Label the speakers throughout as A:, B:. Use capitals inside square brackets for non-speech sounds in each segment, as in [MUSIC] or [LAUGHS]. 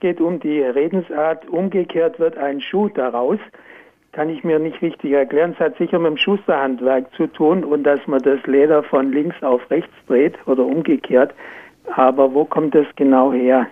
A: geht um die Redensart, umgekehrt wird ein Schuh daraus. Kann ich mir nicht richtig erklären. Es hat sicher mit dem Schusterhandwerk zu tun und dass man das Leder von links auf rechts dreht oder umgekehrt. Aber wo kommt das genau her?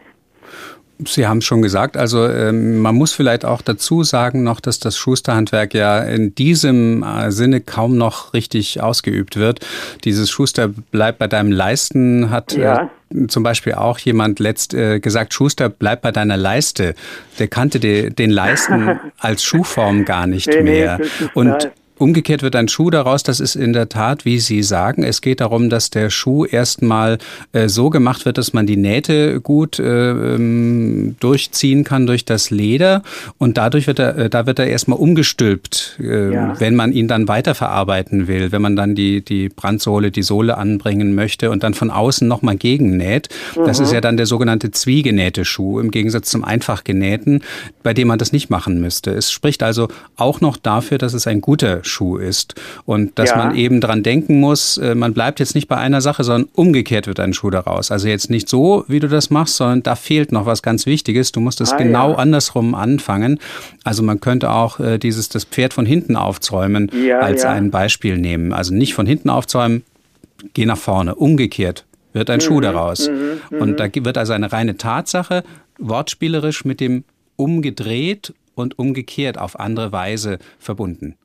B: Sie haben es schon gesagt, also ähm, man muss vielleicht auch dazu sagen noch, dass das Schusterhandwerk ja in diesem äh, Sinne kaum noch richtig ausgeübt wird. Dieses Schuster bleibt bei deinem Leisten hat ja. äh, zum Beispiel auch jemand letzt äh, gesagt, Schuster bleibt bei deiner Leiste. Der kannte de, den Leisten [LAUGHS] als Schuhform gar nicht nee, mehr. Nee, Und Umgekehrt wird ein Schuh daraus, das ist in der Tat, wie Sie sagen, es geht darum, dass der Schuh erstmal äh, so gemacht wird, dass man die Nähte gut äh, ähm, durchziehen kann durch das Leder und dadurch wird er, äh, da wird er erstmal umgestülpt, äh, ja. wenn man ihn dann weiterverarbeiten will, wenn man dann die, die Brandsohle, die Sohle anbringen möchte und dann von außen nochmal gegennäht. Mhm. Das ist mhm. ja dann der sogenannte zwiegenähte Schuh im Gegensatz zum einfach genähten, bei dem man das nicht machen müsste. Es spricht also auch noch dafür, dass es ein guter Schuh ist. Und dass ja. man eben dran denken muss, äh, man bleibt jetzt nicht bei einer Sache, sondern umgekehrt wird ein Schuh daraus. Also jetzt nicht so, wie du das machst, sondern da fehlt noch was ganz Wichtiges. Du musst es ah, genau ja. andersrum anfangen. Also man könnte auch äh, dieses, das Pferd von hinten aufzäumen ja, als ein Beispiel nehmen. Also nicht von hinten aufzäumen, geh nach vorne. Umgekehrt wird ein mhm, Schuh daraus. Mhm, und mhm. da wird also eine reine Tatsache wortspielerisch mit dem umgedreht und umgekehrt auf andere Weise verbunden.